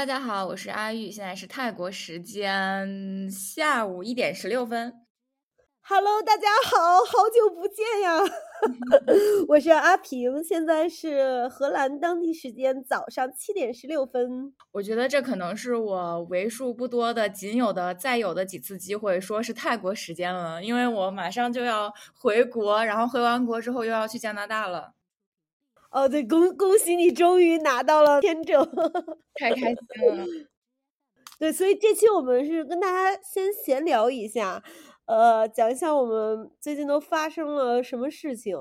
大家好，我是阿玉，现在是泰国时间下午一点十六分。Hello，大家好，好久不见呀！我是阿平，现在是荷兰当地时间早上七点十六分。我觉得这可能是我为数不多的、仅有的、再有的几次机会，说是泰国时间了，因为我马上就要回国，然后回完国之后又要去加拿大了。哦，对，恭恭喜你终于拿到了签证，太开心了。对，所以这期我们是跟大家先闲聊一下，呃，讲一下我们最近都发生了什么事情。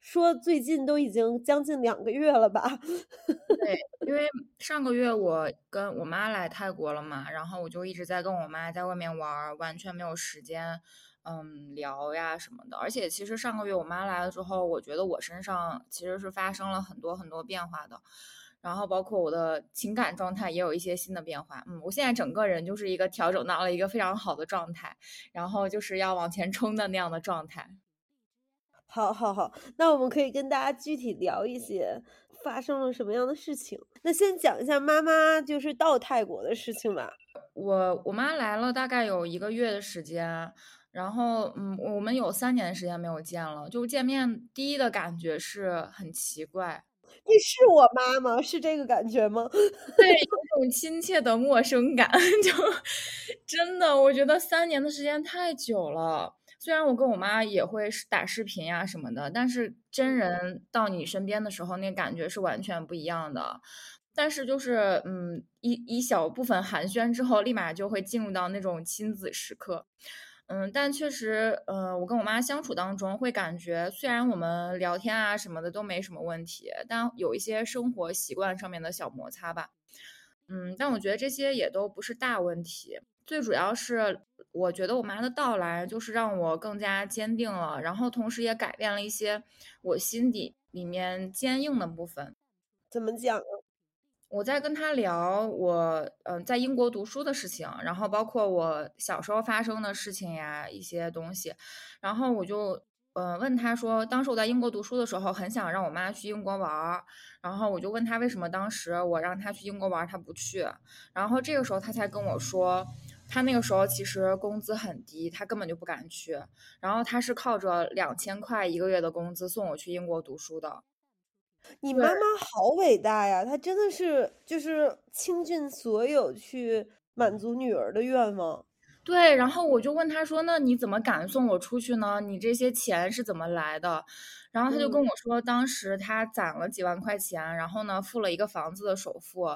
说最近都已经将近两个月了吧？对，因为上个月我跟我妈来泰国了嘛，然后我就一直在跟我妈在外面玩，完全没有时间。嗯，聊呀什么的，而且其实上个月我妈来了之后，我觉得我身上其实是发生了很多很多变化的，然后包括我的情感状态也有一些新的变化。嗯，我现在整个人就是一个调整到了一个非常好的状态，然后就是要往前冲的那样的状态。好，好，好，那我们可以跟大家具体聊一些发生了什么样的事情。那先讲一下妈妈就是到泰国的事情吧。我我妈来了大概有一个月的时间。然后，嗯，我们有三年的时间没有见了，就见面第一的感觉是很奇怪。你是我妈吗？是这个感觉吗？对，有种亲切的陌生感，就真的，我觉得三年的时间太久了。虽然我跟我妈也会打视频呀什么的，但是真人到你身边的时候，那感觉是完全不一样的。但是就是，嗯，一一小部分寒暄之后，立马就会进入到那种亲子时刻。嗯，但确实，呃，我跟我妈相处当中会感觉，虽然我们聊天啊什么的都没什么问题，但有一些生活习惯上面的小摩擦吧。嗯，但我觉得这些也都不是大问题。最主要是，我觉得我妈的到来就是让我更加坚定了，然后同时也改变了一些我心底里面坚硬的部分。怎么讲呢？我在跟他聊我嗯在英国读书的事情，然后包括我小时候发生的事情呀一些东西，然后我就嗯问他说，当时我在英国读书的时候，很想让我妈去英国玩，然后我就问他为什么当时我让他去英国玩他不去，然后这个时候他才跟我说，他那个时候其实工资很低，他根本就不敢去，然后他是靠着两千块一个月的工资送我去英国读书的。你妈妈好伟大呀！她真的是就是倾尽所有去满足女儿的愿望。对，然后我就问她说：“那你怎么敢送我出去呢？你这些钱是怎么来的？”然后她就跟我说，当时她攒了几万块钱，然后呢付了一个房子的首付，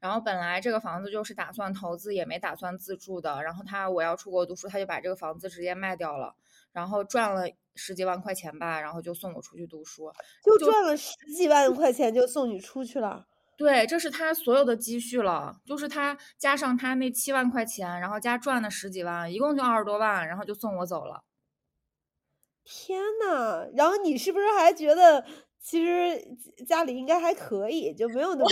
然后本来这个房子就是打算投资，也没打算自住的。然后她我要出国读书，她就把这个房子直接卖掉了，然后赚了。十几万块钱吧，然后就送我出去读书，就赚了十几万块钱就送你出去了。对，这是他所有的积蓄了，就是他加上他那七万块钱，然后加赚的十几万，一共就二十多万，然后就送我走了。天呐，然后你是不是还觉得其实家里应该还可以，就没有那么？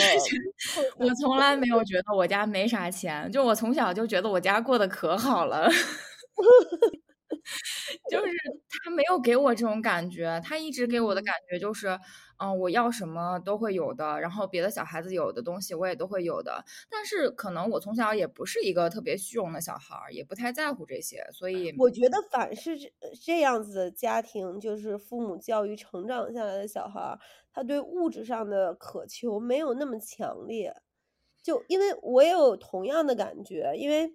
我从来没有觉得我家没啥钱，就我从小就觉得我家过得可好了。就是他没有给我这种感觉，他一直给我的感觉就是，嗯，我要什么都会有的，然后别的小孩子有的东西我也都会有的。但是可能我从小也不是一个特别虚荣的小孩，也不太在乎这些，所以我觉得反是这这样子的家庭，就是父母教育成长下来的小孩，他对物质上的渴求没有那么强烈。就因为我也有同样的感觉，因为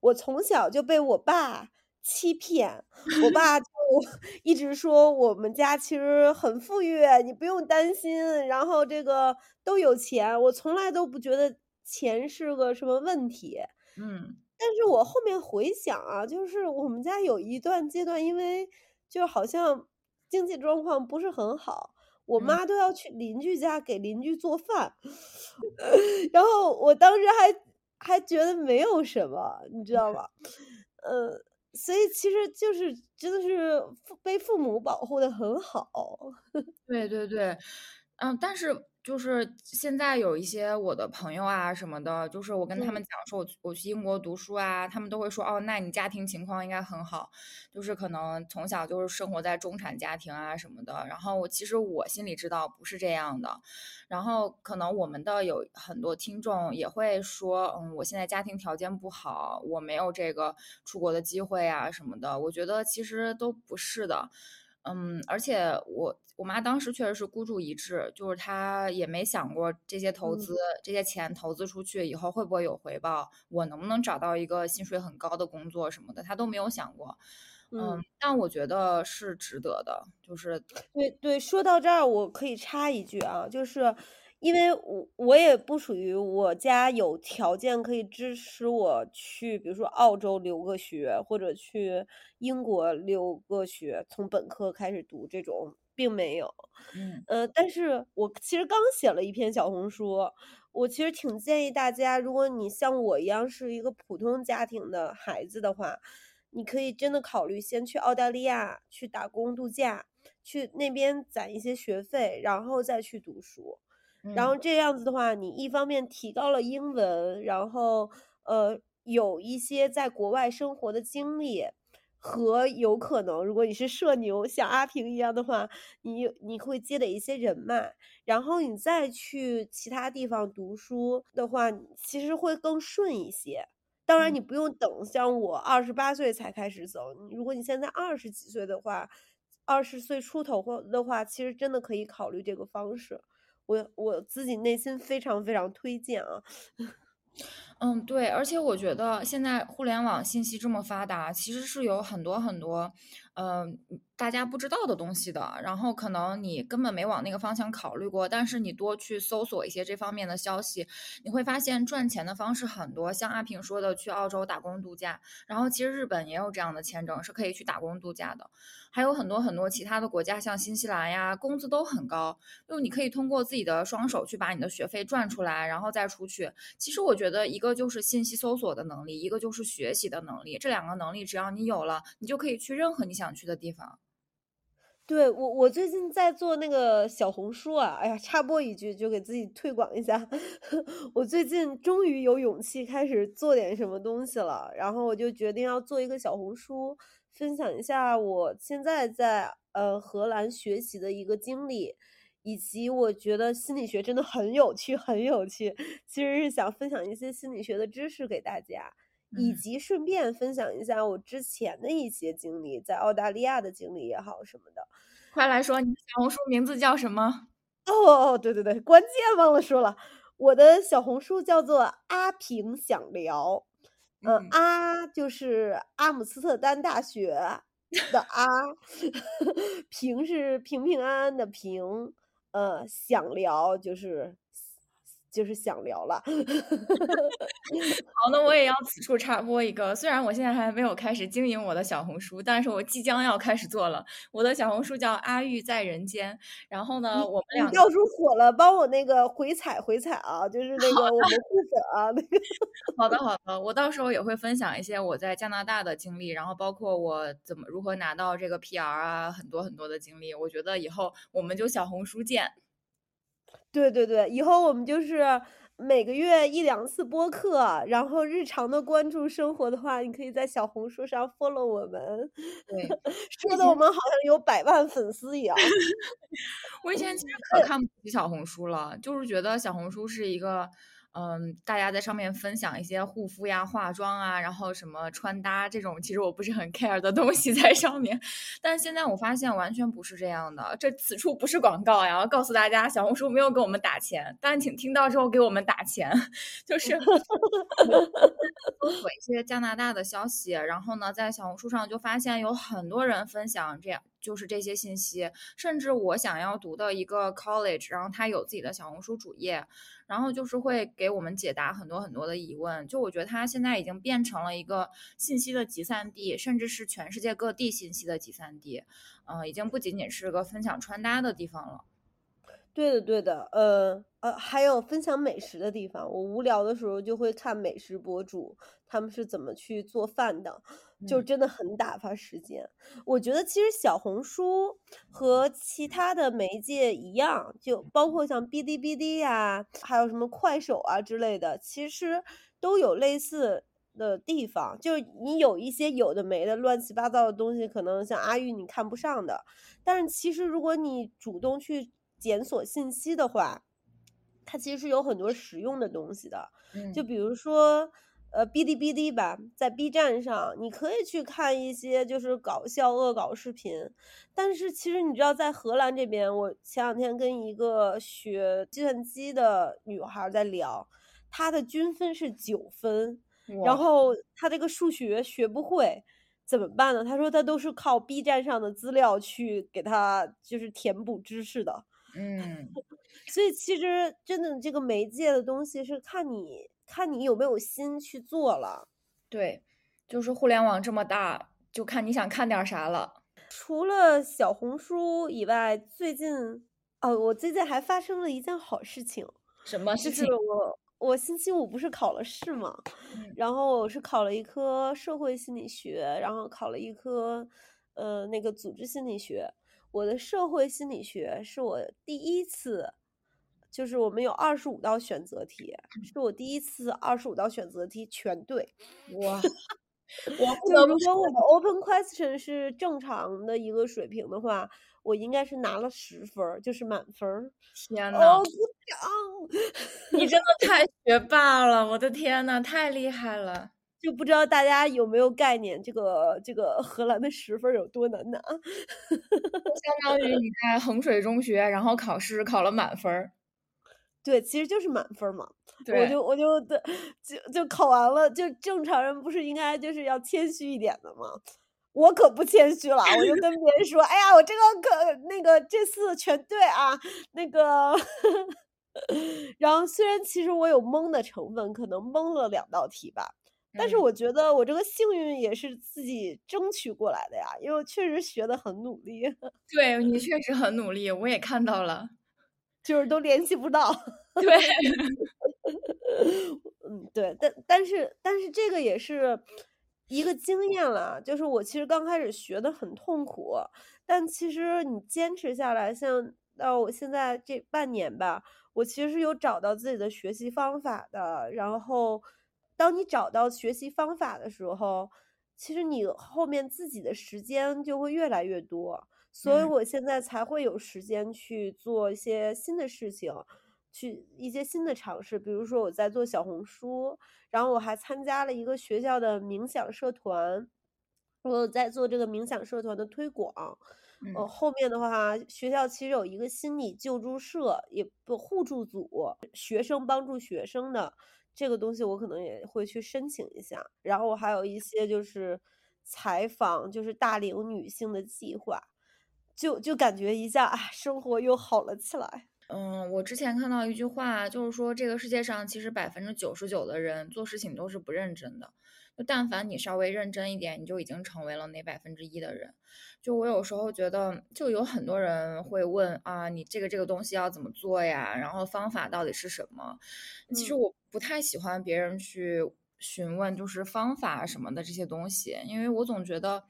我从小就被我爸。欺骗，我爸就 一直说我们家其实很富裕，你不用担心。然后这个都有钱，我从来都不觉得钱是个什么问题。嗯，但是我后面回想啊，就是我们家有一段阶段，因为就好像经济状况不是很好，我妈都要去邻居家给邻居做饭，然后我当时还还觉得没有什么，你知道吗？嗯。所以其实就是真的是被父母保护的很好，对对对，嗯，但是就是现在有一些我的朋友啊什么的，就是我跟他们嗯。讲说我我去英国读书啊，他们都会说：“哦，那你家庭情况应该很好。”就是可能从小就是生活在中产家庭啊什么的。然后我其实我心里知道不是这样的。然后可能我们的有很多听众也会说：“嗯，我现在家庭条件不好，我没有这个出国的机会啊什么的。”我觉得其实都不是的。嗯，而且我我妈当时确实是孤注一掷，就是她也没想过这些投嗯。资这些钱投资出去以后会不会有回报，我能不能找到一个薪水很高的工作什么的，她都没有想过。嗯，嗯。但我觉得是值得的，就是对对，说到这儿我可以插一句啊，就是因为我我也不属于我家有条件可以支持我去，比如说澳洲留个学，或者去英国留个学，从本科开始读这种，并没有。嗯。呃，但是我其实刚写了一篇小红书，我其实挺建议大家，如果你像我一样是一个普通家庭的孩子的话，你可以真的考虑先去澳大利亚去打工度假，去那边攒一些学费，然后再去读书。然后嗯。这样子的话，你一方面提高了英文，然后，呃，有一些在国外生活的经历，和有可能如果你是社牛，像阿平一样的话，你你会积累一些人脉，然后你再去其他地方读书的话，其实会更顺一些。当然嗯。你不用等像我二十八岁才开始走，如果你现在二十几岁的话二十岁出头或的话，其实真的可以考虑这个方式。我我自己内心非常非常推荐啊。嗯，对，而且我觉得现在互联网信息这么发达，其实是有很多很多，呃，大家不知道的东西的。然后可能你根本没往那个方向考虑过，但是你多去搜索一些这方面的消息，你会发现赚钱的方式很多。像阿平说的去澳洲打工度假，然后其实日本也有这样的签证，是可以去打工度假的。还有很多很多其他的国家，像新西兰呀，工资都很高，就你可以通过自己的双手去把你的学费赚出来，然后再出去。其实我觉得一个就是信息搜索的能力，一个就是学习的能力，这两个能力只要你有了，你就可以去任何你想想去的地方。对，我我最近在做那个小红书啊，哎呀，插播一句就给自己推广一下。我最近终于有勇气开始做点什么东西了，然后我就决定要做一个小红书，分享一下我现在在，呃，荷兰学习的一个经历，以及我觉得心理学真的很有趣很有趣，其实是想分享一些心理学的知识给大家，以嗯。及顺便分享一下我之前的一些经历，在澳大利亚的经历也好什么的。快来说，你的小红书名字叫什么？哦，对对对，关键忘了说了，我的小红书叫做“阿平想聊”，呃，嗯。阿就是阿姆斯特丹大学的 阿，平是平平安安的平，呃，想聊就是就是想聊了。好，那我也要此处插播一个，虽然我现在还没有开始经营我的小红书，但是我即将要开始做了。我的小红书叫阿玉在人间，然后呢，我们两个你要是火了，帮我那个回踩回踩啊，就是那个我们互粉啊，那个。好的好的，我到时候也会分享一些我在加拿大的经历，然后包括我怎么如何拿到这个 PR 啊，很多很多的经历，我觉得以后我们就小红书见。对对对，以后我们就是每个月一两次播客，然后日常的关注生活的话，你可以在小红书上 follow 我们，对，说的我们好像有百万粉丝一样。我以前其实可。看不起小红书了，就是觉得小红书是一个，嗯，大家在上面分享一些护肤呀、化妆啊，然后什么穿搭这种，其实我不是很 care 的东西在上面。但是现在我发现完全不是这样的，这此处不是广告呀，要告诉大家小红书没有给我们打钱，但请听到之后给我们打钱。就 是 搜索一些加拿大的消息，然后呢，在小红书上就发现有很多人分享这样就是这些信息，甚至我想要读的一个 college，然后它有自己的小红书主页，然后就是会给我们解答很多很多的疑问。就我觉得它现在已经变成了一个信息的集散地，甚至是全世界各地信息的集散地，呃，已经不仅仅是个分享穿搭的地方了。对的对的，呃呃，还有分享美食的地方，我无聊的时候就会看美食博主，他们是怎么去做饭的，就嗯。真的很打发时间。我觉得其实小红书和其他的媒介一样，就包括像哔哩哔哩呀，还有什么快手啊之类的，其实都有类似的地方。就是你有一些有的没的乱七八糟的东西，可能像阿玉你看不上的，但是其实如果你主动去检索信息的话，它其实是有很多实用的东西的。就嗯。比如说，呃，哔哩哔哩吧，在 B 站上，你可以去看一些就是搞笑恶搞视频。但是其实你知道在荷兰这边，我前两天跟一个学计算机的女孩在聊，她的均分是九分，然。后她这个数学学不会，怎么办呢？她说她都是靠 B 站上的资料去给她就是填补知识的。嗯。所以其实真的这个媒介的东西是看你看你有没有心去做了。对，就是互联网这么大，就看你想看点啥了。除了小红书以外，最近哦，我最近还发生了一件好事情。什么事情？我我星期五不是考了试嘛，嗯。然后我是考了一科社会心理学，然后考了一科，呃，那个组织心理学。我的社会心理学是我第一次就是我们有二十五道选择题，是我第一次二十五道选择题全对。哇，我如果我的 open question 是正常的一个水平的话，我应该是拿了10分儿，就是满分儿。天呐。哦，鼓掌。你真的太 学霸了，我的天呐，太厉害了。就不知道大家有没有概念，这个这个荷兰的10分有多难拿。就 相当于你在衡水中学，然后考试考了满分儿。对，其实就是满分儿嘛。我。就我就对，就就考完了，就正常人不是应该就是要谦虚一点的吗？我可不谦虚了，我就跟别人说：“哎呀，我这个可那个这次全对啊。”那个 然后虽然其实我有蒙的成分，可能蒙了两道题吧，但是嗯。我觉得我这个幸运也是自己争取过来的呀，因为我确实学的很努力。对，你确实很努力，我也看到了。就是都联系不到。对。嗯，对，但但是但是这个也是一个经验了，就是我其实刚开始学的很痛苦，但其实你坚持下来，像到我现在这半年吧，我其实是有找到自己的学习方法的。然后当你找到学习方法的时候，其实你后面自己的时间就会越来越多，所以嗯。我现在才会有时间去做一些新的事情，去一些新的尝试。比如说我在做小红书，然后我还参加了一个学校的冥想社团，我在做这个冥想社团的推广。呃，嗯。后面的话，学校其实有一个心理救助社，也不互助组，学生帮助学生的，这个东西我可能也会去申请一下。然后我还有一些就是采访，就是大龄女性的计划，就就感觉一下，啊，生活又好了起来。嗯，我之前看到一句话，就是说这个世界上其实百分之九十九的人做事情都是不认真的，就但凡你稍微认真一点，你就已经成为了那百分之一的人。就我有时候觉得就有很多人会问，啊，你这个这个东西要怎么做呀？然后方法到底是什么？其实嗯。我不太喜欢别人去询问就是方法什么的这些东西，因为我总觉得，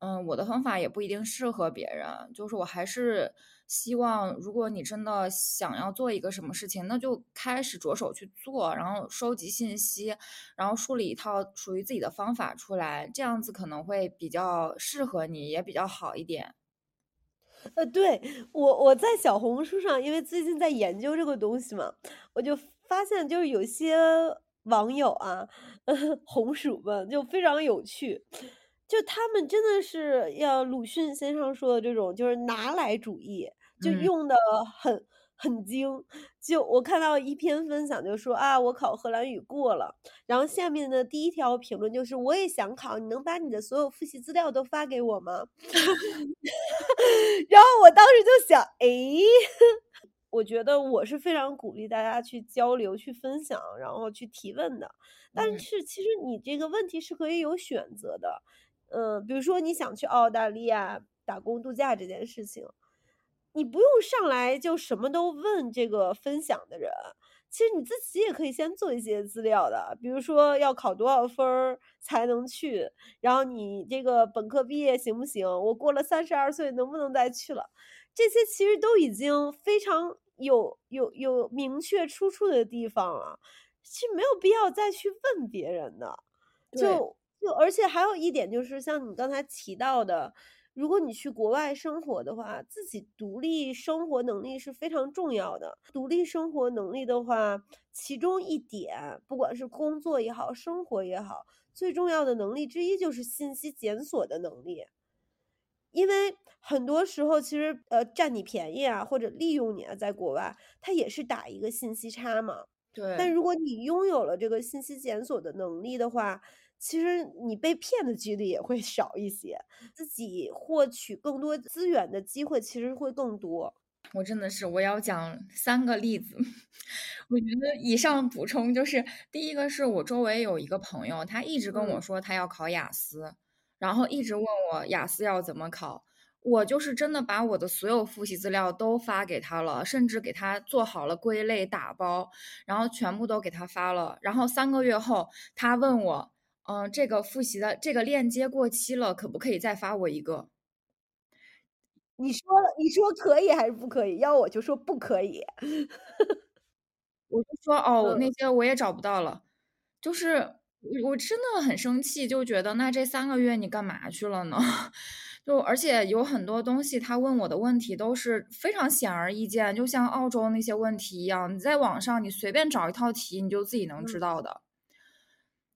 嗯，我的方法也不一定适合别人。就是我还是希望如果你真的想要做一个什么事情，那就开始着手去做，然后收集信息，然后梳理一套属于自己的方法出来，这样子可能会比较适合你，也比较好一点。呃，对，我我在小红书上，因为最近在研究这个东西嘛，我就发现就是有些网友啊，红薯们就非常有趣。就他们真的是要鲁迅先生说的这种就是拿来主义，就嗯。用的很很精。就我看到一篇分享就说，啊，我考荷兰语过了，然后下面的第一条评论就是我也想考，你能把你的所有复习资料都发给我吗？然后我当时就想，诶，我觉得我是非常鼓励大家去交流、去分享，然后去提问的。但嗯。是其实你这个问题是可以有选择的，呃，比如说你想去澳大利亚打工度假这件事情，你不用上来就什么都问这个分享的人，其实你自己也可以先做一些资料的，比如说要考多少分儿才能去，然后你这个本科毕业行不行？我过了三十二岁能不能再去了？这些其实都已经非常有有有明确出处的地方了，其实没有必要再去问别人的。就就而且还有一点就是像你刚才提到的，如果你去国外生活的话，自己独立生活能力是非常重要的。独立生活能力的话，其中一点，不管是工作也好，生活也好，最重要的能力之一就是信息检索的能力。因为很多时候其实，呃，占你便宜啊，或者利用你啊，在国外，它也是打一个信息差嘛。对但。如果你拥有了这个信息检索的能力的话，其实你被骗的几率也会 少一些，自己获取更多资源的机会其实会更多。我真的是，我要讲三个例子。我觉得以上补充就是，第一个是我周围有一个朋友，他一直跟我嗯。说他要考雅思，然后一直问我雅思要怎么考。我就是真的把我的所有复习资料都发给他了，甚至给他做好了归类打包，然后全部都给他发了。然后三个月后，他问我，嗯，这个复习的这个链接过期了，可不可以再发我一个？你说你说可以还是不可以？要我就说不可以。我就说，哦，嗯。那些我也找不到了。就是我我真的很生气，就觉得那这三个月你干嘛去了呢？就而且有很多东西，他问我的问题都是非常显而易见，就像澳洲那些问题一样，你在网上你随便找一套题，你就自己能知嗯。道的。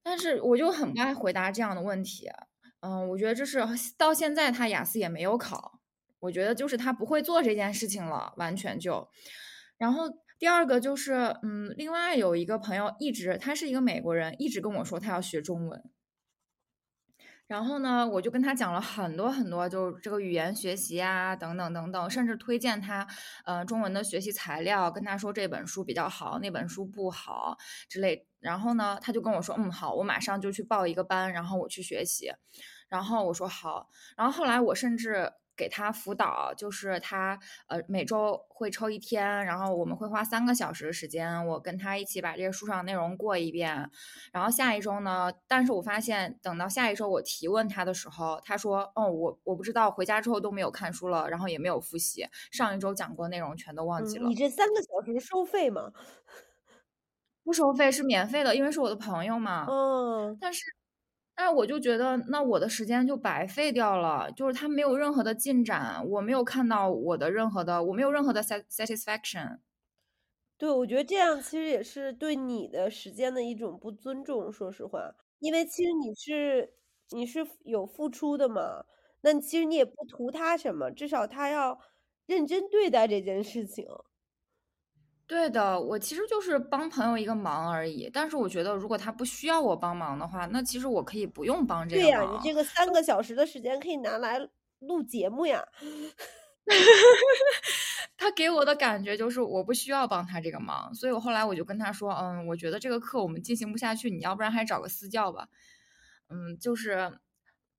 但是我就很不爱回答这样的问题。嗯，我觉得这是到现在他雅思也没有考，我觉得就是他不会做这件事情了，完全就。然后第二个就是，嗯，另外有一个朋友一直他是一个美国人，一直跟我说他要学中文。然后呢，我就跟他讲了很多很多，就是这个语言学习啊，等等等等，甚至推荐他，呃，中文的学习材料，跟他说这本书比较好，那本书不好之类。然后呢，他就跟我说，嗯，好，我马上就去报一个班，然后我去学习。然后我说好。然后后来我甚至。给他辅导，就是他呃每周会抽一天，然后我们会花三个小时的时间，我跟他一起把这个书上内容过一遍。然后下一周呢，但是我发现等到下一周我提问他的时候，他说：“哦，我我不知道，回家之后都没有看书了，然后也没有复习，上一周讲过内容全都忘记嗯，了。”你这三个小时收费吗？不收费，是免费的，因为是我的朋友嘛。哦。但是但是我就觉得，那我的时间就白费掉了，就是他没有任何的进展，我没有看到我的任何的我没有任何的 s satisfaction。对，我觉得这样其实也是对你的时间的一种不尊重，说实话。因为其实你是你是有付出的嘛，那其实你也不图他什么，至少他要认真对待这件事情。对的，我其实就是帮朋友一个忙而已，但是我觉得如果他不需要我帮忙的话，那其实我可以不用帮这个对呀，你。这个三个小时的时间可以拿来录节目呀。他给我的感觉就是我不需要帮他这个忙，所以我后来我就跟他说：“嗯，我觉得这个课我们进行不下去，你要不然还找个私教吧。”嗯，就是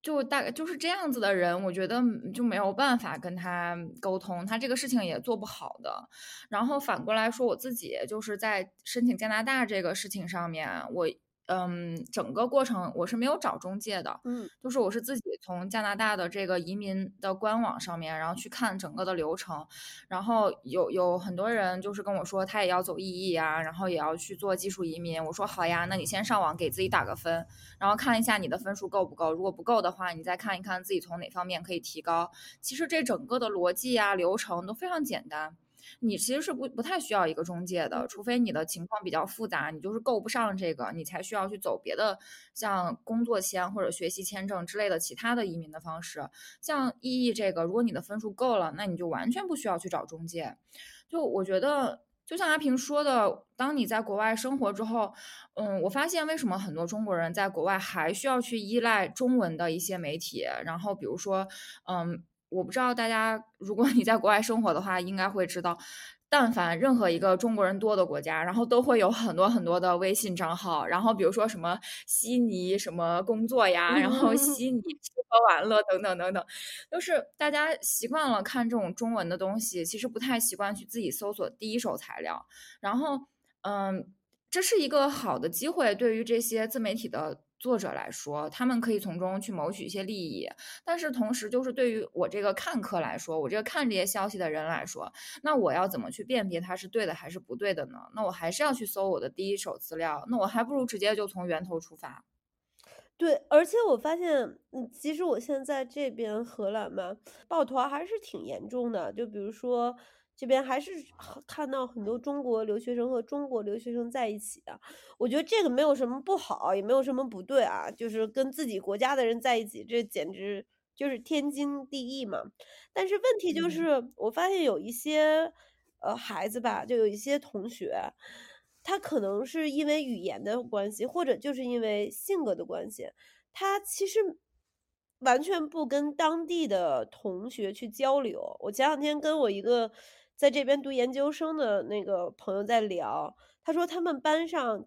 就大概就是这样子的人，我觉得就没有办法跟他沟通，他这个事情也做不好的。然后反过来说，我自己就是在申请加拿大这个事情上面，我嗯，整个过程我是没有找中介的，嗯。就是我是自己从加拿大的这个移民的官网上面，然后去看整个的流程。然后有有很多人就是跟我说，他也要走 EE 啊，然后也要去做技术移民。我说好呀，那你先上网给自己打个分，然后看一下你的分数够不够。如果不够的话，你再看一看自己从哪方面可以提高。其实这整个的逻辑啊，流程都非常简单。你其实是不不太需要一个中介的，嗯。除非你的情况比较复杂，你就是够不上这个，你才需要去走别的，像工作签或者学习签证之类的其他的移民的方式。像 EE 这个，如果你的分数够了，那你就完全不需要去找中介。就我觉得就像阿平说的，当你在国外生活之后，嗯，我发现为什么很多中国人在国外还需要去依赖中文的一些媒体。然后比如说，嗯，我不知道大家，如果你在国外生活的话，应该会知道。但凡任何一个中国人多的国家，然后都会有很多很多的微信账号，然后比如说什么悉尼什么工作呀，然后悉尼吃喝玩乐等等等等，都是大家习惯了看这种中文的东西，其实不太习惯去自己搜索第一手材料。然后，嗯，这是一个好的机会，对于这些自媒体的。作者来说，他们可以从中去谋取一些利益，但是同时，就是对于我这个看客来说，我这个看这些消息的人来说，那我要怎么去辨别它是对的还是不对的呢？那我还是要去搜我的第一手资料，那我还不如直接就从源头出发。对，而且我发现，嗯，其实我现在这边荷兰嘛，抱团还是挺严重的，就比如说。这边还是看到很多中国留学生和中国留学生在一起的，我觉得这个没有什么不好，也没有什么不对啊，就是跟自己国家的人在一起，这简直就是天经地义嘛。但是问题就是，我发现有一些呃孩子吧，就有一些同学，他可能是因为语言的关系，或者就是因为性格的关系，他其实完全不跟当地的同学去交流。我前两天跟我一个。在这边读研究生的那个朋友在聊，他说他们班上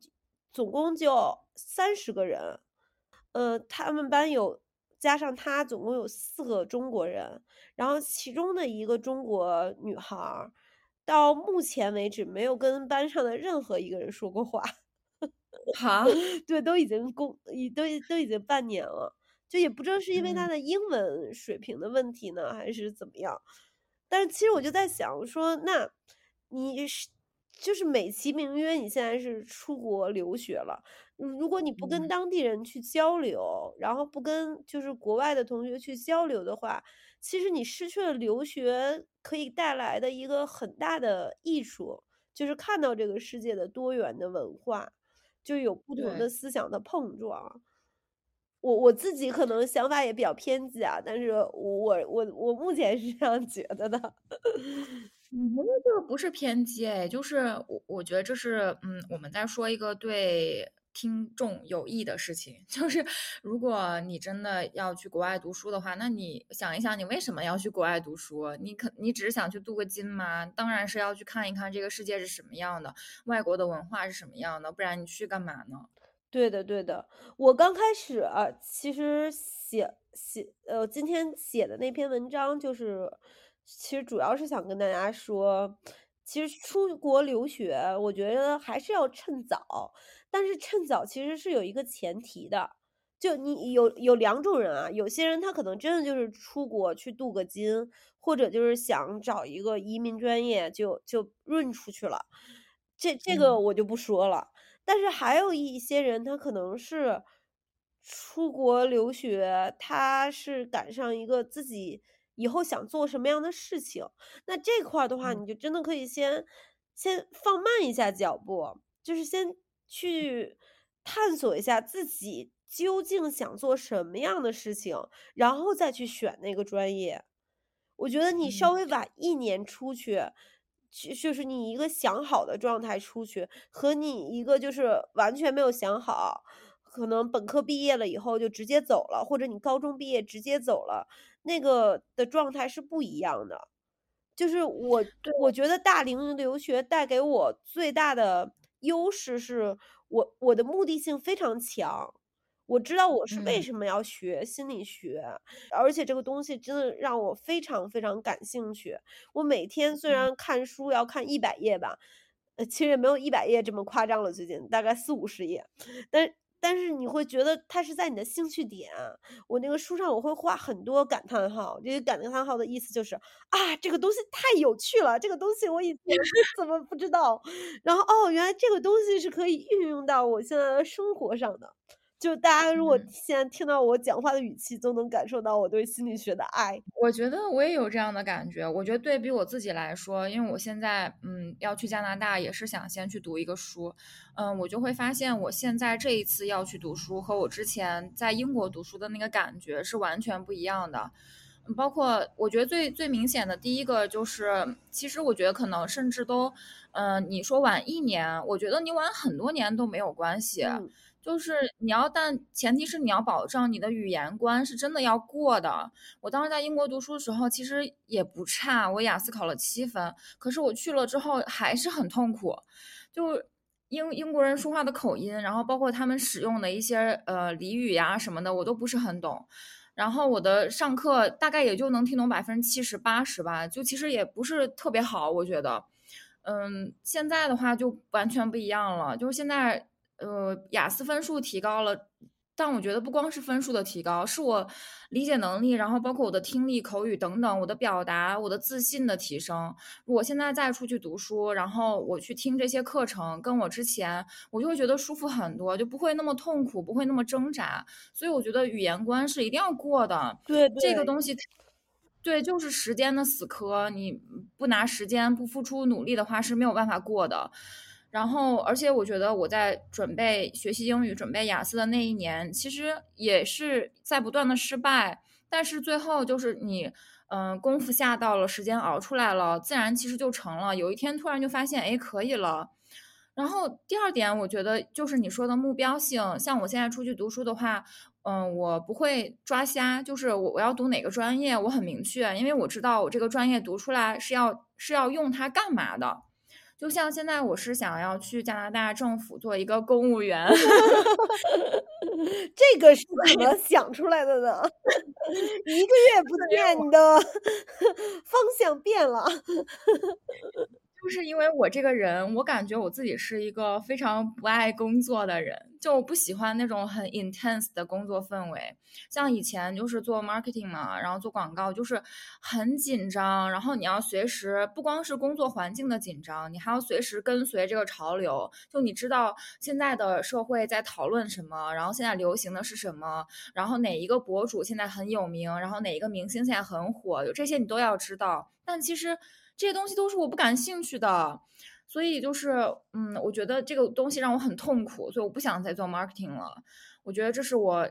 总共就三十个人，呃，他们班有加上他总共有四个中国人，然后其中的一个中国女孩，到目前为止没有跟班上的任何一个人说过话。哈，对，都已经工，已都都已经半年了，就也不知道是因为他的英文水平的问题呢，还是怎么样。但是其实我就在想说，那你是就是美其名曰你现在是出国留学了，如果你不跟当地人去交流，然后不跟就是国外的同学去交流的话，其实你失去了留学可以带来的一个很大的益处，就是看到这个世界的多元的文化，就有不同的思想的碰撞。我我自己可能想法也比较偏激啊，但是我我我目前是这样觉得的。我觉得这个不是偏激，哎，就是我我觉得这是嗯，我们在说一个对听众有益的事情，就是如果你真的要去国外读书的话，那你想一想，你为什么要去国外读书？你可你只是想去镀个金吗？当然是要去看一看这个世界是什么样的，外国的文化是什么样的，不然你去干嘛呢？对的，对的。我刚开始啊，其实写写呃，今天写的那篇文章，就是其实主要是想跟大家说，其实出国留学，我觉得还是要趁早。但是趁早其实是有一个前提的，就你有有两种人啊，有些人他可能真的就是出国去镀个金，或者就是想找一个移民专业就就润出去了，这这个我就不说了。但是还有一些人，他可能是出国留学，他是赶上一个自己以后想做什么样的事情。那这块儿的话，你就真的可以先先放慢一下脚步，就是先去探索一下自己究竟想做什么样的事情，然后再去选那个专业。我觉得你稍微晚一年出去。就是你一个想好的状态出去，和你一个就是完全没有想好，可能本科毕业了以后就直接走了，或者你高中毕业直接走了，那个的状态是不一样的。就是我，我觉得大龄留学带给我最大的优势是我我的目的性非常强。我知道我是为什么要学心理学，而且这个东西真的让我非常非常感兴趣。我每天虽然看书要看一百页吧，呃，其实也没有一百页这么夸张了，最近大概四五十页，但但是你会觉得它是在你的兴趣点。我那个书上我会画很多感叹号，这些感叹号的意思就是啊，这个东西太有趣了，这个东西我以前 怎么不知道？然后哦，原来这个东西是可以运用到我现在的生活上的。就大家如果现在听到我讲话的语气，都能感受到我对心理学的爱。我觉得我也有这样的感觉。我觉得对比我自己来说，因为我现在嗯要去加拿大，也是想先去读一个书，嗯，我就会发现我现在这一次要去读书，和我之前在英国读书的那个感觉是完全不一样的。包括我觉得最最明显的第一个就是，其实我觉得可能甚至都，嗯，你说晚一年，我觉得你晚很多年都没有关系。就是你要，但前提是你要保证你的语言关是真的要过的。我当时在英国读书的时候，其实也不差，我雅思考了七分，可是我去了之后还是很痛苦，就英英国人说话的口音，然后包括他们使用的一些呃俚语呀什么的，我都不是很懂。然后我的上课大概也就能听懂百分之七十八十吧，就其实也不是特别好，我觉得。嗯，现在的话就完全不一样了，就是现在，呃，雅思分数提高了，但我觉得不光是分数的提高，是我理解能力，然后包括我的听力、口语等等，我的表达、我的自信的提升。我现在再出去读书，然后我去听这些课程，跟我之前，我就会觉得舒服很多，就不会那么痛苦，不会那么挣扎。所以我觉得语言关是一定要过的，对这个东西。对，就是时间的死磕，你不拿时间不付出努力的话是没有办法过的。然后，而且我觉得我在准备学习英语、准备雅思的那一年，其实也是在不断的失败。但是最后就是你，嗯，功夫下到了，时间熬出来了，自然其实就成了。有一天突然就发现，哎，可以了。然后第二点，我觉得就是你说的目标性，像我现在出去读书的话。嗯，我不会抓瞎，就是我我要读哪个专业，我很明确，因为我知道我这个专业读出来是要是要用它干嘛的。就像现在我是想要去加拿大政府做一个公务员，这个是 怎么想出来的呢？一个月不见，你的方向变了。就是因为我这个人，我感觉我自己是一个非常不爱工作的人，就我不喜欢那种很 intense 的工作氛围。像以前就是做 marketing 嘛，然后做广告，就是很紧张，然后你要随时不光是工作环境的紧张，你还要随时跟随这个潮流。就你知道现在的社会在讨论什么，然后现在流行的是什么，然后哪一个博主现在很有名，然后哪一个明星现在很火，有这些你都要知道。但其实。这些东西都是我不感兴趣的，所以就是，嗯，我觉得这个东西让我很痛苦，所以我不想再做 marketing 了。我觉得这是我，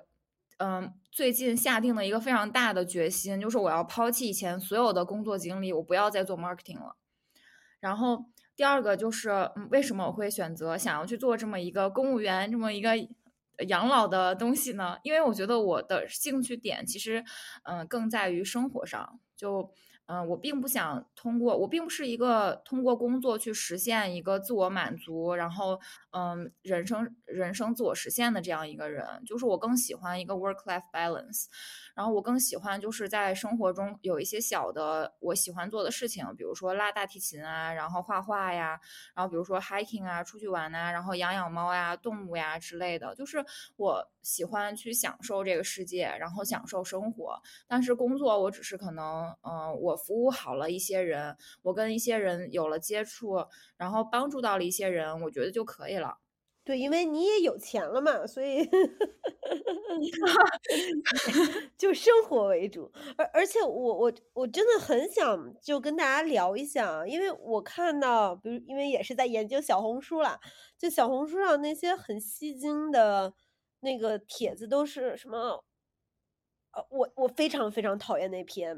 嗯，最近下定的一个非常大的决心，就是我要抛弃以前所有的工作经历，我不要再做 marketing 了。然后第二个就是，嗯，为什么我会选择想要去做这么一个公务员，这么一个养老的东西呢？因为我觉得我的兴趣点其实，嗯，更在于生活上，就。嗯，我并不想通过，我并不是一个通过工作去实现一个自我满足，然后嗯，人生人生自我实现的这样一个人，就是我更喜欢一个 work life balance。然后我更喜欢就是在生活中有一些小的我喜欢做的事情，比如说拉大提琴啊，然后画画呀，然后比如说 hiking 啊，出去玩呐，然后养养猫呀、动物呀之类的。就是我喜欢去享受这个世界，然后享受生活。但是工作，我只是可能，嗯，我服务好了一些人，我跟一些人有了接触，然后帮助到了一些人，我觉得就可以了。对，因为你也有钱了嘛，所以 就生活为主。而而且我我我真的很想就跟大家聊一下，因为我看到，比如因为也是在研究小红书啦，就小红书上那些很吸睛的那个帖子都是什么？呃，我我非常非常讨厌那篇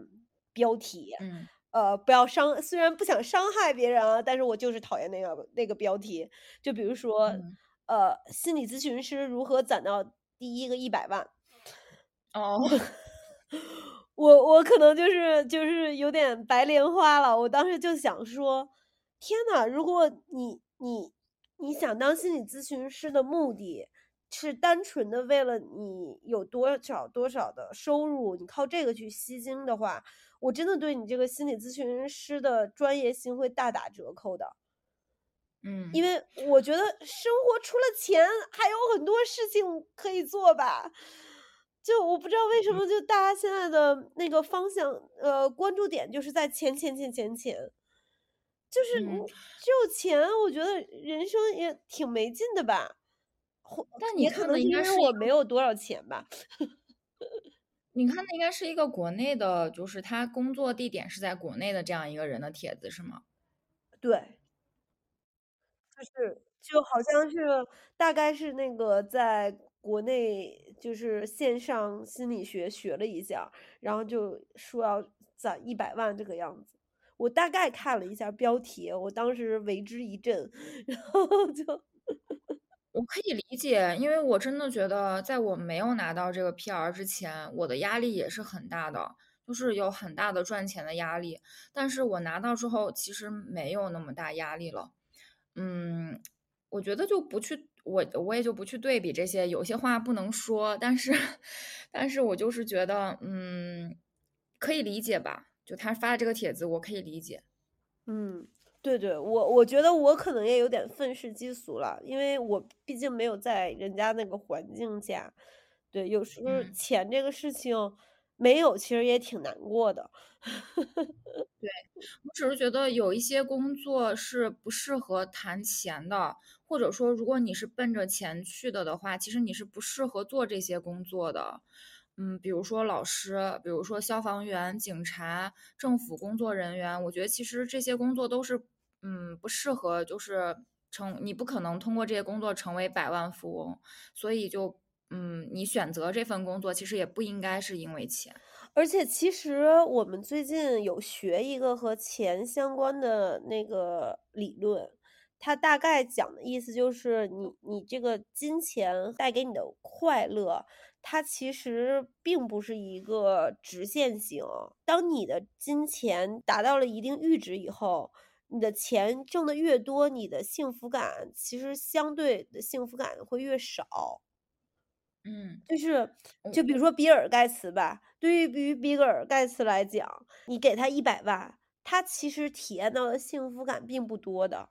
标题，嗯，呃，不要伤，虽然不想伤害别人啊，但是我就是讨厌那个那个标题，就比如说。呃，心理咨询师如何攒到第一个一百万？哦，我我可能就是就是有点白莲花了。我当时就想说，天呐，如果你你你想当心理咨询师的目的是单纯的为了你有多少多少的收入，你靠这个去吸金的话，我真的对你这个心理咨询师的专业性会大打折扣的。嗯，因为我觉得生活除了钱还有很多事情可以做吧，就我不知道为什么就大家现在的那个方向，呃，关注点就是在钱钱钱钱钱，就是只有钱，我觉得人生也挺没劲的吧。但你可能因为我没有多少钱吧。你看的应该是一个国内的，就是他工作地点是在国内的这样一个人的帖子是吗？对。就是就好像是大概是那个在国内就是线上心理学学了一下，然后就说要攒一百万这个样子。我大概看了一下标题，我当时为之一振，然后就我可以理解，因为我真的觉得在我没有拿到这个 PR 之前，我的压力也是很大的，就是有很大的赚钱的压力。但是我拿到之后，其实没有那么大压力了。嗯，我觉得就不去，我我也就不去对比这些，有些话不能说，但是，但是我就是觉得，嗯，可以理解吧？就他发的这个帖子，我可以理解。嗯，对对，我我觉得我可能也有点愤世嫉俗了，因为我毕竟没有在人家那个环境下。对，有时候嗯。钱这个事情没有，其实也挺难过的。对，我只是觉得有一些工作是不适合谈钱的，或者说如果你是奔着钱去的的话，其实你是不适合做这些工作的。嗯，比如说老师，比如说消防员、警察、政府工作人员，我觉得其实这些工作都是，嗯，不适合，就是成你不可能通过这些工作成为百万富翁，所以就，嗯，你选择这份工作，其实也不应该是因为钱。而且其实我们最近有学一个和钱相关的那个理论，它大概讲的意思就是你你这个金钱带给你的快乐，它其实并不是一个直线型。当你的金钱达到了一定阈值以后，你的钱挣的越多，你的幸福感其实相对的幸福感会越少。嗯，就是就比如说比尔盖茨吧，对于比比尔盖茨来讲，你给他一百万，他其实体验到的幸福感并不多的。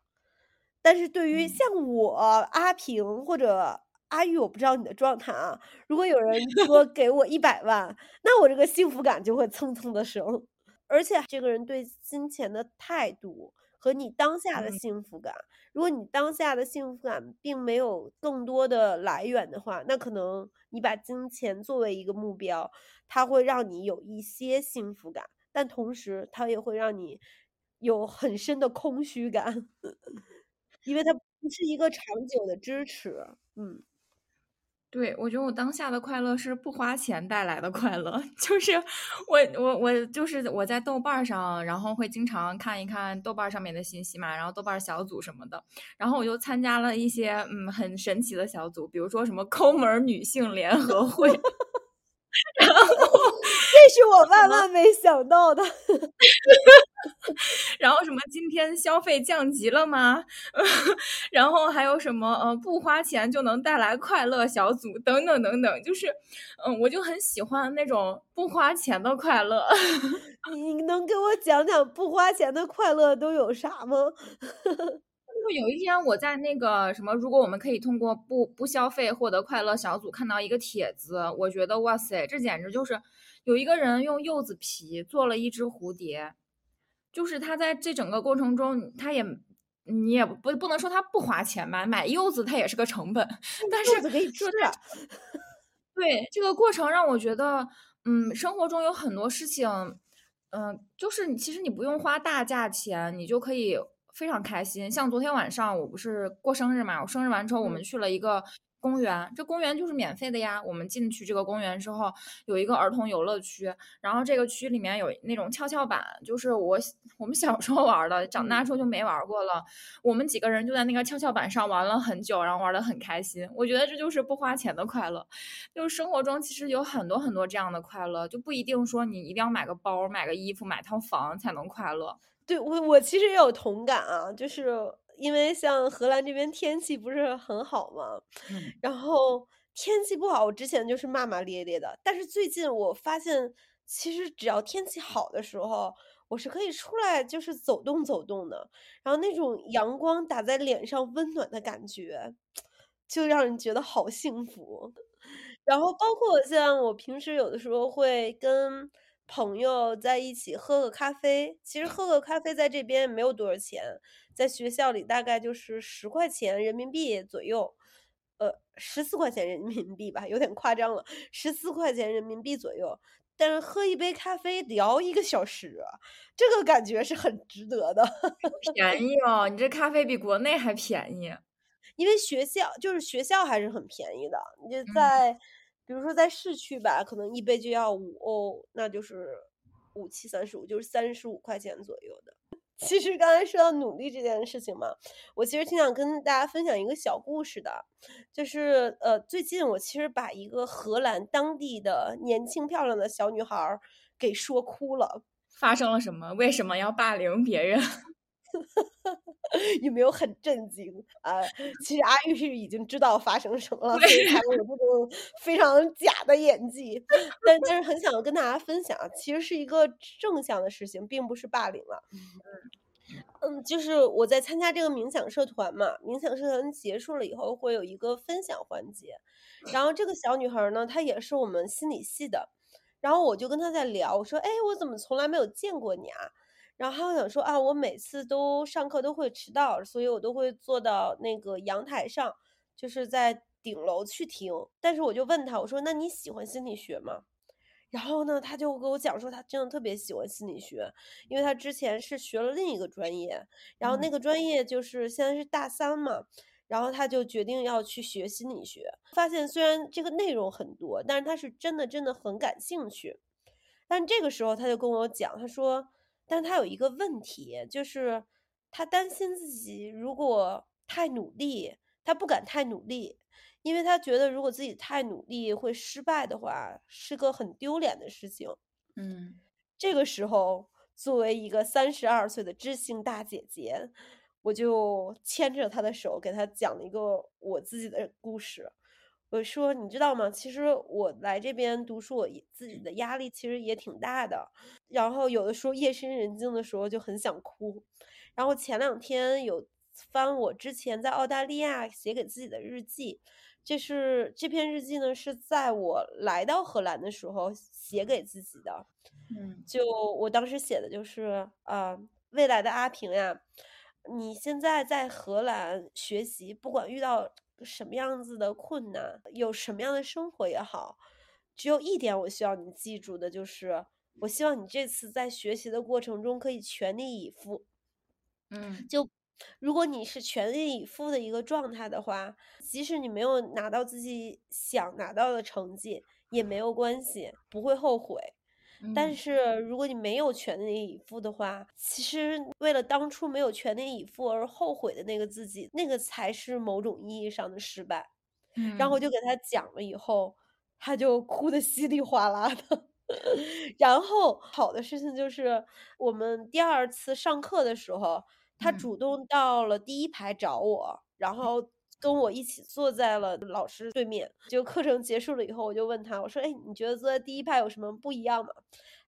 但是对于嗯。像我，阿平或者阿玉，我不知道你的状态啊，如果有人说 给我一百万，那我这个幸福感就会蹭蹭的升。而且这个人对金钱的态度和你当下的嗯。幸福感，如果你当下的幸福感并没有更多的来源的话，那可能你把金钱作为一个目标，它会让你有一些幸福感，但同时它也会让你有很深的空虚感。因为它不是一个长久的支持，嗯。对，我觉得我当下的快乐是不花钱带来的快乐。就是我我我就是我在豆瓣上，然后会经常看一看豆瓣上面的信息嘛，然后豆瓣小组什么的，然后我就参加了一些，嗯，很神奇的小组，比如说什么抠门女性联合会。是我万万没想到的。然后什么今天消费降级了吗？然后还有什么，呃，不花钱就能带来快乐小组等等等等，就是，嗯，我就很喜欢那种不花钱的快乐。你能给我讲讲不花钱的快乐都有啥吗？就有一天我在那个什么，如果我们可以通过不不消费获得快乐小组看到一个帖子，我觉得哇塞，这简直就是有一个人用柚子皮做了一只蝴蝶。就是他在这整个过程中，他也你也不不能说他不花钱吧，买柚子它也是个成本，但是可以吃。对，这个过程让我觉得，嗯，生活中有很多事情，嗯，就是你其实你不用花大价钱，你就可以非常开心。像昨天晚上我不是过生日嘛，我生日完之后我们嗯。去了一个公园，这公园就是免费的呀。我们进去这个公园之后，有一个儿童游乐区，然后这个区里面有那种跷跷板，就是我我们小时候玩的，长大嗯。之后就没玩过了。我们几个人就在那个跷跷板上玩了很久，然后玩的很开心。我觉得这就是不花钱的快乐，就是生活中其实有很多很多这样的快乐，就不一定说你一定要买个包、买个衣服、买套房才能快乐。对，我我其实也有同感啊，就是因为像荷兰这边天气不是很好嘛，嗯。然后天气不好，我之前就是骂骂咧咧的。但是最近我发现，其实只要天气好的时候，我是可以出来就是走动走动的，然后那种阳光打在脸上温暖的感觉，就让人觉得好幸福。然后包括像我平时有的时候会跟朋友在一起喝个咖啡，其实喝个咖啡在这边没有多少钱，在学校里大概就是10块钱人民币左右，呃十四块钱人民币吧，有点夸张了十四块钱人民币左右。但是喝一杯咖啡聊一个小时，这个感觉是很值得的。便宜哦，你这咖啡比国内还便宜。因为学校就是学校还是很便宜的，你就嗯。在比如说在市区吧，可能一杯就要五欧，那就是五七三十五就是三十五块钱左右的。其实刚才说到努力这件事情嘛，我其实挺想跟大家分享一个小故事的，就是呃，最近我其实把一个荷兰当地的年轻漂亮的小女孩给说哭了。发生了什么？为什么要霸凌别人？有没有很震惊啊？其实阿玉是已经知道发生什么了，所以才有这种非常假的演技。但但是很想跟大家分享，其实是一个正向的事情，并不是霸凌了。嗯，就是我在参加这个冥想社团嘛，冥想社团结束了以后会有一个分享环节，然后这个小女孩呢，她也是我们心理系的，然后我就跟她在聊，我说，哎，我怎么从来没有见过你啊？然后他想说啊，我每次都上课都会迟到，所以我都会坐到那个阳台上，就是在顶楼去听。但是我就问他，我说那你喜欢心理学吗？然后呢，他就跟我讲说他真的特别喜欢心理学，因为他之前是学了另一个专业，然后那个专业就是现在是大三嘛，然后他就决定要去学心理学，发现虽然这个内容很多，但是他是真的真的很感兴趣。但这个时候他就跟我讲，他说。但他有一个问题，就是他担心自己如果太努力，他不敢太努力，因为他觉得如果自己太努力会失败的话，是个很丢脸的事情。嗯，这个时候，作为一个三十二岁的知性大姐姐，我就牵着她的手，给她讲了一个我自己的故事。我说，你知道吗？其实我来这边读书，我自己的压力其实也挺大的。然后有的时候夜深人静的时候就很想哭。然后前两天有翻我之前在澳大利亚写给自己的日记，这是这篇日记呢是在我来到荷兰的时候写给自己的。嗯，就我当时写的就是啊，未来的阿平呀，你现在在荷兰学习，不管遇到。什么样子的困难，有什么样的生活也好，只有一点我需要你记住的，就是我希望你这次在学习的过程中可以全力以赴。嗯，就如果你是全力以赴的一个状态的话，即使你没有拿到自己想拿到的成绩也没有关系，不会后悔。但是如果你没有全力以赴的话，其实为了当初没有全力以赴而后悔的那个自己，那个才是某种意义上的失败。嗯，然后我就给他讲了以后，他就哭的稀里哗啦的。然后好的事情就是我们第二次上课的时候，他主动到了第一排找我，然后。跟我一起坐在了老师对面。就课程结束了以后，我就问他，我说：“哎，你觉得坐在第一排有什么不一样吗？”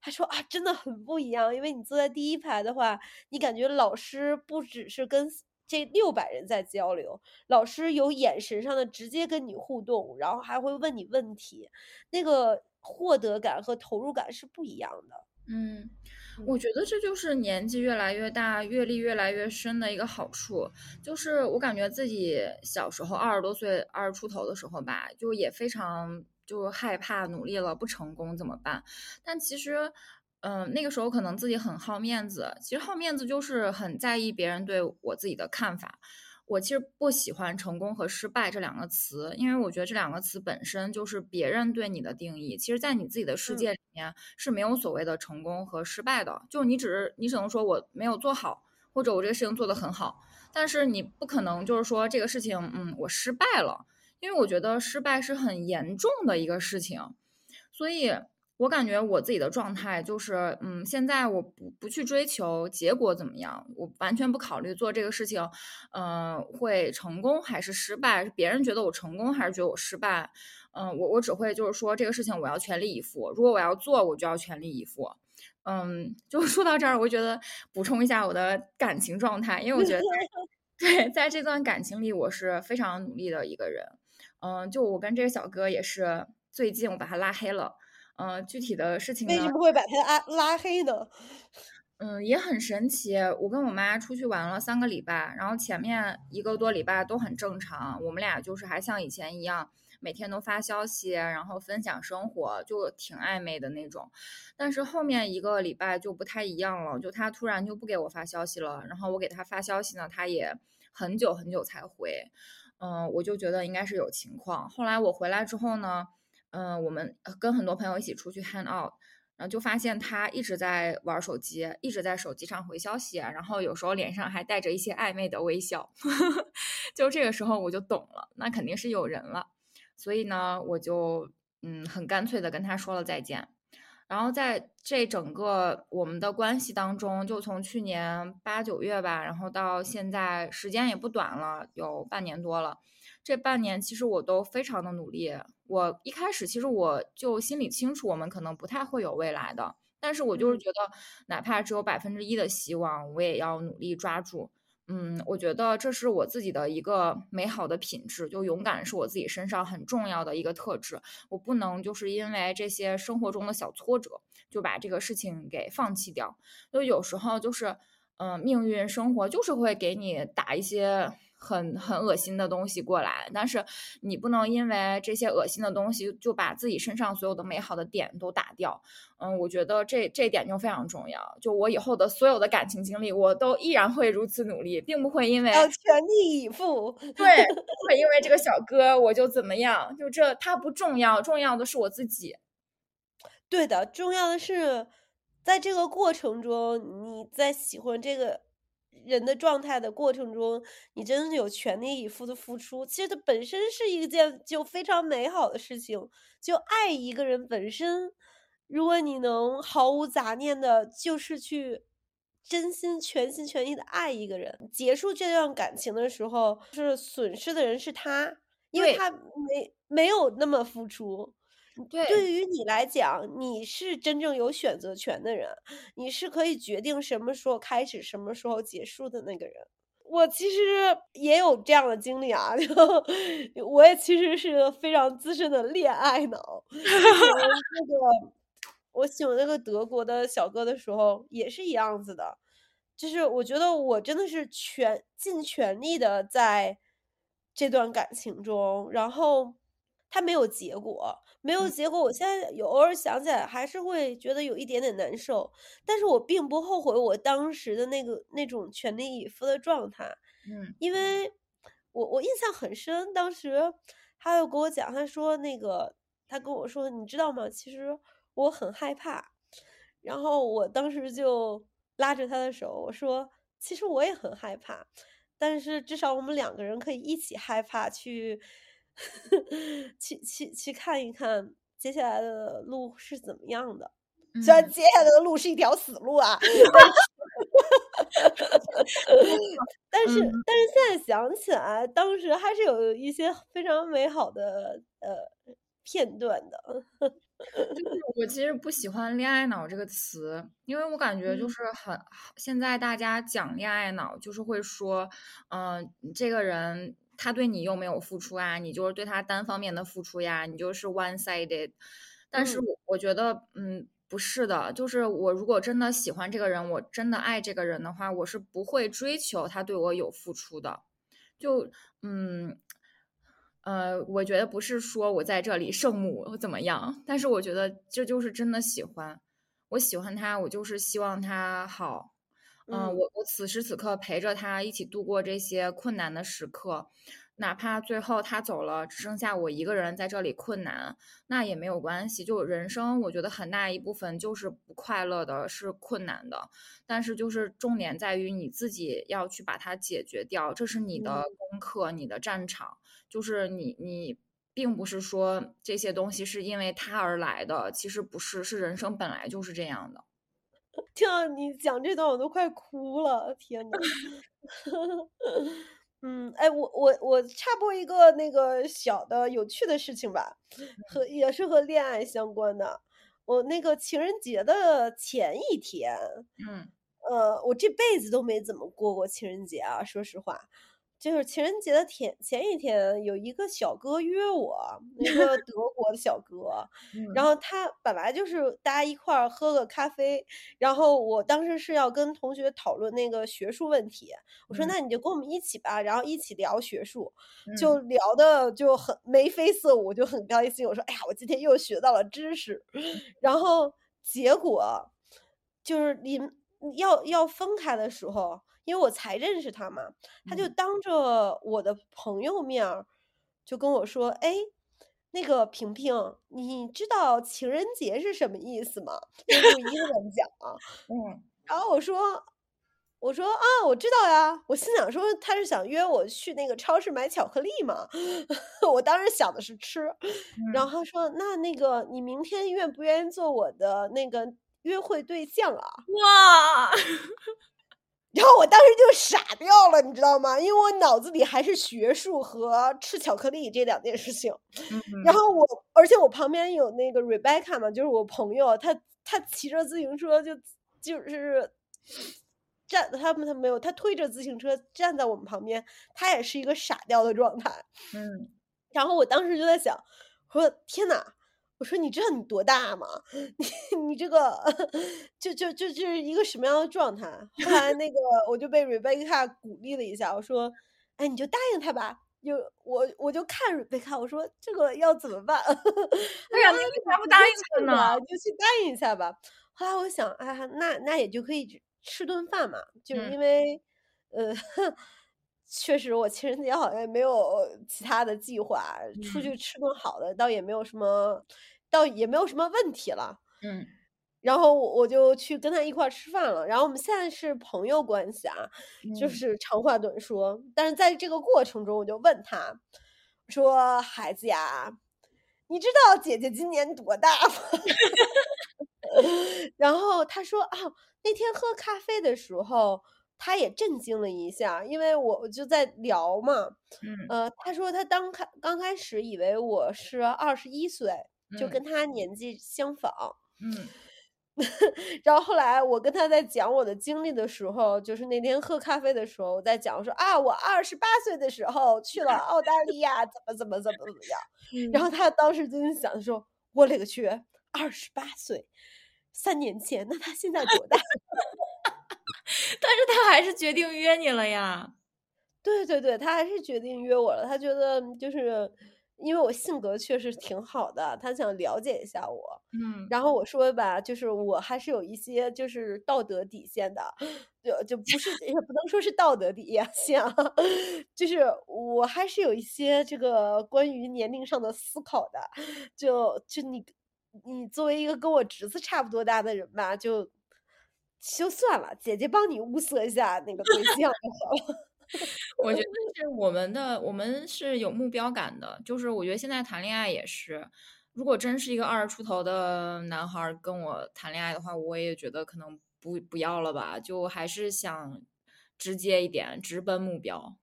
他说：“啊，真的很不一样，因为你坐在第一排的话，你感觉老师不只是跟这六百人在交流，老师有眼神上的直接跟你互动，然后还会问你问题，那个获得感和投入感是不一样的。”嗯。我觉得这就是年纪越来越大、阅历越来越深的一个好处。就是我感觉自己小时候二十多岁、二十出头的时候吧，就也非常就害怕努力了不成功怎么办？但其实，嗯，那个时候可能自己很好面子。其实好面子就是很在意别人对我自己的看法。我其实不喜欢“成功”和“失败”这两个词，因为我觉得这两个词本身就是别人对你的定义。其实，在你自己的世界里面是没有所谓的成功和失败的，就你只是你只能说我没有做好，或者我这个事情做得很好，但是你不可能就是说这个事情，嗯，我失败了，因为我觉得失败是很严重的一个事情，所以。我感觉我自己的状态就是，嗯，现在我不不去追求结果怎么样，我完全不考虑做这个事情，嗯，会成功还是失败，别人觉得我成功还是觉得我失败，嗯，我我只会就是说这个事情我要全力以赴，如果我要做，我就要全力以赴，嗯，就说到这儿，我觉得补充一下我的感情状态，因为我觉得 对，在这段感情里，我是非常努力的一个人，嗯，就我跟这个小哥也是最近我把他拉黑了。嗯，具体的事情为什么会把他拉拉黑呢？嗯，也很神奇。我跟我妈出去玩了三个礼拜，然后前面一个多礼拜都很正常，我们俩就是还像以前一样，每天都发消息，然后分享生活，就挺暧昧的那种。但是后面一个礼拜就不太一样了，就他突然就不给我发消息了，然后我给他发消息呢，他也很久很久才回。嗯，我就觉得应该是有情况。后来我回来之后呢？嗯，我们跟很多朋友一起出去 hang out，然后就发现他一直在玩手机，一直在手机上回消息，然后有时候脸上还带着一些暧昧的微笑。就这个时候我就懂了，那肯定是有人了。所以呢，我就嗯很干脆的跟他说了再见。然后在这整个我们的关系当中，就从去年八九月吧，然后到现在时间也不短了，有半年多了。这半年其实我都非常的努力。我一开始其实我就心里清楚，我们可能不太会有未来的，但是我就是觉得，哪怕只有百分之一的希望，我也要努力抓住。嗯，我觉得这是我自己的一个美好的品质，就勇敢是我自己身上很重要的一个特质。我不能就是因为这些生活中的小挫折，就把这个事情给放弃掉。就有时候就是，嗯，命运生活就是会给你打一些。很很恶心的东西过来，但是你不能因为这些恶心的东西就把自己身上所有的美好的点都打掉。嗯，我觉得这这点就非常重要。就我以后的所有的感情经历，我都依然会如此努力，并不会因为要全力以赴。对，不会因为这个小哥我就怎么样。就这他不重要，重要的是我自己。对的，重要的是在这个过程中，你在喜欢这个。人的状态的过程中，你真的有全力以赴的付出，其实它本身是一件就非常美好的事情。就爱一个人本身，如果你能毫无杂念的，就是去真心全心全意的爱一个人，结束这段感情的时候，是损失的人是他，因为他没没有那么付出。对，对于你来讲，你是真正有选择权的人，你是可以决定什么时候开始，什么时候结束的那个人。我其实也有这样的经历啊，我也其实是个非常资深的恋爱脑。那个，我喜欢那个德国的小哥的时候也是一样子的，就是我觉得我真的是全尽全力的在这段感情中，然后他没有结果。没有结果，我现在有偶尔想起来，还是会觉得有一点点难受。但是我并不后悔我当时的那个那种全力以赴的状态。嗯，因为我我印象很深，当时他又跟我讲，他说那个他跟我说，你知道吗？其实我很害怕。然后我当时就拉着他的手，我说，其实我也很害怕，但是至少我们两个人可以一起害怕去。去去去看一看接下来的路是怎么样的，虽然接下来的路是一条死路啊，但是但是现在想起来，当时还是有一些非常美好的呃片段的。就是我其实不喜欢“恋爱脑”这个词，因为我感觉就是很现在大家讲恋爱脑，就是会说，嗯，这个人。他对你又没有付出啊，你就是对他单方面的付出呀，你就是 one sided。但是我我觉得，嗯，不是的，就是我如果真的喜欢这个人，我真的爱这个人的话，我是不会追求他对我有付出的。就，嗯，呃，我觉得不是说我在这里圣母怎么样，但是我觉得这就是真的喜欢。我喜欢他，我就是希望他好。嗯，我我此时此刻陪着他一起度过这些困难的时刻，哪怕最后他走了，只剩下我一个人在这里困难，那也没有关系。就人生，我觉得很大一部分就是不快乐的，是困难的，但是就是重点在于你自己要去把它解决掉，这是你的功课，你的战场。就是你你并不是说这些东西是因为他而来的，其实不是，是人生本来就是这样的。听到你讲这段，我都快哭了！天呐。嗯，哎，我我我插播一个那个小的有趣的事情吧，和也是和恋爱相关的。我那个情人节的前一天，嗯，呃，我这辈子都没怎么过过情人节啊，说实话。就是情人节的前前一天，有一个小哥约我，一个 德国的小哥，然后他本来就是大家一块儿喝个咖啡，然后我当时是要跟同学讨论那个学术问题，我说那你就跟我们一起吧，然后一起聊学术，就聊的就很眉飞色舞，就很开心。我说哎呀，我今天又学到了知识，然后结果就是临要要分开的时候。因为我才认识他嘛，他就当着我的朋友面儿就跟我说：“哎，那个萍萍，你知道情人节是什么意思吗？”用英文讲啊，嗯，然后我说。我说啊，我知道呀。我心想说他是想约我去那个超市买巧克力嘛。我当时想的是吃，然后说那那个你明天愿不愿意做我的那个约会对象啊？哇！然后我当时就傻掉了，你知道吗？因为我脑子里还是学术和吃巧克力这两件事情。然后我，而且我旁边有那个 Rebecca 嘛，就是我朋友，他他骑着自行车就就是。站，他们他没有，他推着自行车站在我们旁边，他也是一个傻掉的状态。嗯，然后我当时就在想，我说天呐，我说你知道你多大吗？你 你这个 就就就就是一个什么样的状态？后来那个 我就被 Rebecca 鼓励了一下，我说，哎，你就答应他吧。就我我就看 Rebecca，我说这个要怎么办？哎呀，你为啥不答应他呢？就去答应一下吧。后来我想，哎，那那也就可以。吃顿饭嘛，就是因为，呃，确实我情人节好像也没有其他的计划，出去吃顿好的倒也没有什么，倒也没有什么问题了。嗯，然后我就去跟他一块吃饭了。然后我们现在是朋友关系啊，就是长话短说。但是在这个过程中，我就问他说：“孩子呀，你知道姐姐今年多大吗？” 然后他说：“啊。”那天喝咖啡的时候，他也震惊了一下，因为我我就在聊嘛，嗯，呃，他说他当开刚开始以为我是二十一岁，就跟他年纪相仿，嗯，然后后来我跟他在讲我的经历的时候，就是那天喝咖啡的时候，我在讲说啊，我二十八岁的时候去了澳大利亚，怎么怎么怎么怎么样，然后他当时就想说，我勒个去，二十八岁。三年前，那他现在多大？但是他还是决定约你了呀。对对对，他还是决定约我了。他觉得就是因为我性格确实挺好的，他想了解一下我。嗯，然后我说吧，就是我还是有一些就是道德底线的，就就不是也不能说是道德底线，就是我还是有一些这个关于年龄上的思考的。就就你。你作为一个跟我侄子差不多大的人吧，就就算了，姐姐帮你物色一下那个对象就好了。我觉得是我们的，我们是有目标感的。就是我觉得现在谈恋爱也是，如果真是一个二十出头的男孩跟我谈恋爱的话，我也觉得可能不不要了吧，就还是想直接一点，直奔目标。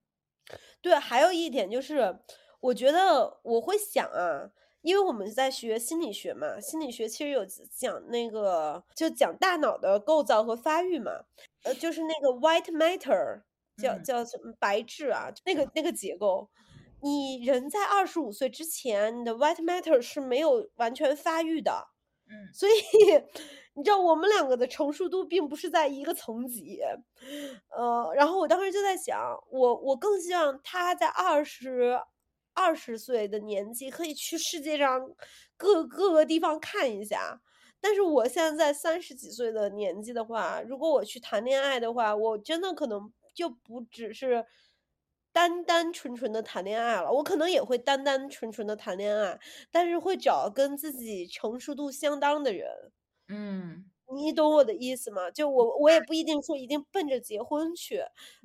对，还有一点就是，我觉得我会想啊。因为我们在学心理学嘛，心理学其实有讲那个，就讲大脑的构造和发育嘛，呃，就是那个 white matter，叫叫什么白质啊，那个那个结构，你人在二十五岁之前，你的 white matter 是没有完全发育的，嗯，所以 你知道我们两个的成熟度并不是在一个层级，呃，然后我当时就在想，我我更希望他在二十。二十岁的年纪可以去世界上各各个地方看一下，但是我现在在三十几岁的年纪的话，如果我去谈恋爱的话，我真的可能就不只是单单纯纯的谈恋爱了，我可能也会单单纯纯的谈恋爱，但是会找跟自己成熟度相当的人。嗯，你懂我的意思吗？就我我也不一定说一定奔着结婚去，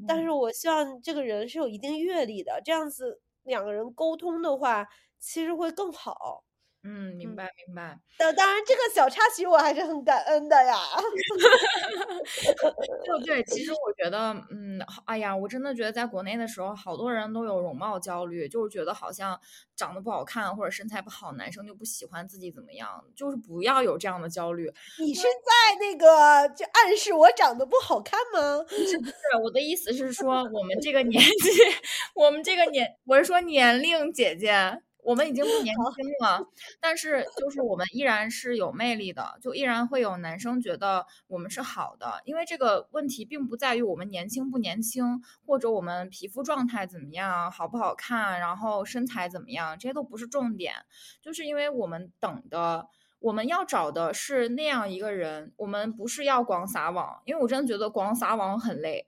但是我希望这个人是有一定阅历的，这样子。两个人沟通的话，其实会更好。嗯，明白明白。当当然，这个小插曲我还是很感恩的呀。就对，其实我觉得，嗯，哎呀，我真的觉得在国内的时候，好多人都有容貌焦虑，就是觉得好像长得不好看或者身材不好，男生就不喜欢自己怎么样，就是不要有这样的焦虑。你是在那个就暗示我长得不好看吗？不是，不是，我的意思是说，我们这个 年纪，我们这个年，我是说年龄，姐姐。我们已经不年 轻了，但是就是我们依然是有魅力的，就依然会有男生觉得我们是好的。因为这个问题并不在于我们年轻不年轻，或者我们皮肤状态怎么样，好不好看，然后身材怎么样，这些都不是重点。就是因为我们等的，我们要找的是那样一个人，我们不是要广撒网，因为我真的觉得广撒网很累。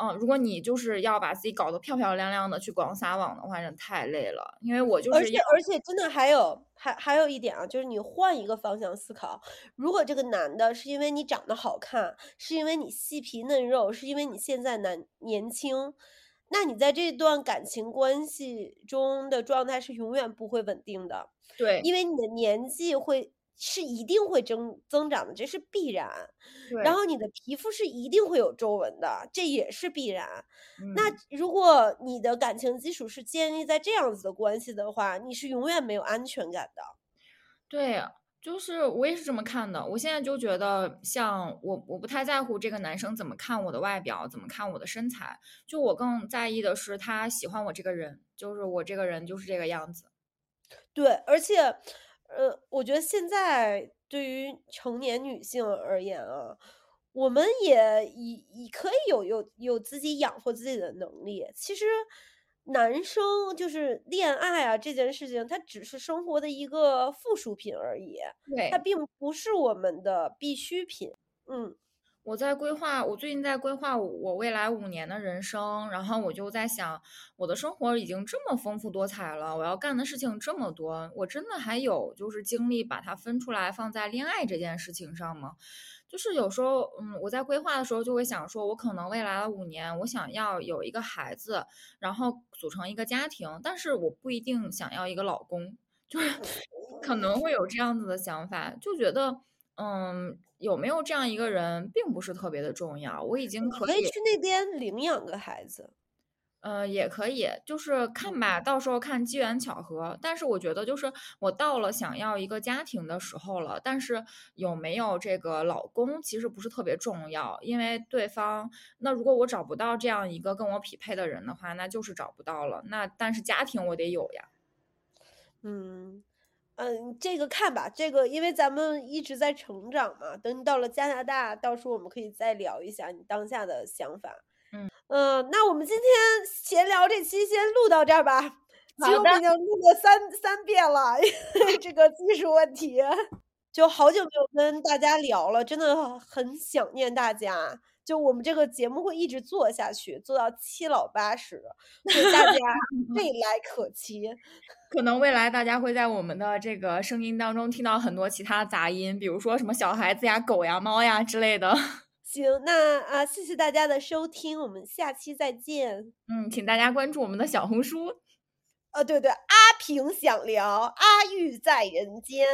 嗯，如果你就是要把自己搞得漂漂亮亮的去广撒网的话，真太累了。因为我就而且是而且真的还有还还有一点啊，就是你换一个方向思考，如果这个男的是因为你长得好看，是因为你细皮嫩肉，是因为你现在男年轻，那你在这段感情关系中的状态是永远不会稳定的，对因为你的年纪会是一定会增增长的，这是必然。然后你的皮肤是一定会有皱纹的，这也是必然。那嗯如果你的感情基础是建立在这样子的关系的话，你是永远没有安全感的。对，就是我也是这么看的。我现在就觉得，像我，我不太在乎这个男生怎么看我的外表，怎么看我的身材，就我更在意的是他喜欢我这个人，就是我这个人就是这个样子。对，而且，呃，我觉得现在对于成年女性而言啊，我们也已已可以有有有自己养活自己的能力。其实，男生就是恋爱啊这件事情，它只是生活的一个附属品而已，它，并不是我们的必需品。嗯。我在规划，我最近在规划我我未来五年的人生，然后我就在想，我的生活已经这么丰富多彩了，我要干的事情这么多，我真的还有就是精力把它分出来放在恋爱这件事情上吗？就是有时候，嗯，我在规划的时候就会想说，我可能未来的五年，我想要有一个孩子，然后组成一个家庭，但是我不一定想要一个老公，就是可能会有这样子的想法，就觉得，嗯，有没有这样一个人并不是特别的重要，我已经可以，去那边领养个孩子。呃，也可以，就是看吧，到时候看机缘巧合。但是我觉得，就是我到了想要一个家庭的时候了，但是有没有这个老公其实不是特别重要，因为对方，那如果我找不到这样一个跟我匹配的人的话，那就是找不到了。那但是家庭我得有呀。嗯嗯，这个看吧，这个因为咱们一直在成长嘛，等你到了加拿大，到时候我们可以再聊一下你当下的想法。嗯嗯，那我们今天闲聊这期先录到这儿吧。其实好的我们已经录了三三遍了，因 为这个技术问题，就好久没有跟大家聊了，真的很想念大家。就我们这个节目会一直做下去，做到七老八十，所以大家 未来可期。可能未来大家会在我们的这个声音当中听到很多其他杂音，比如说什么小孩子呀、狗呀、猫呀之类的。行，那啊，谢谢大家的收听，我们下期再见。嗯，请大家关注我们的小红书。呃，对对，阿平想聊，阿玉在人间。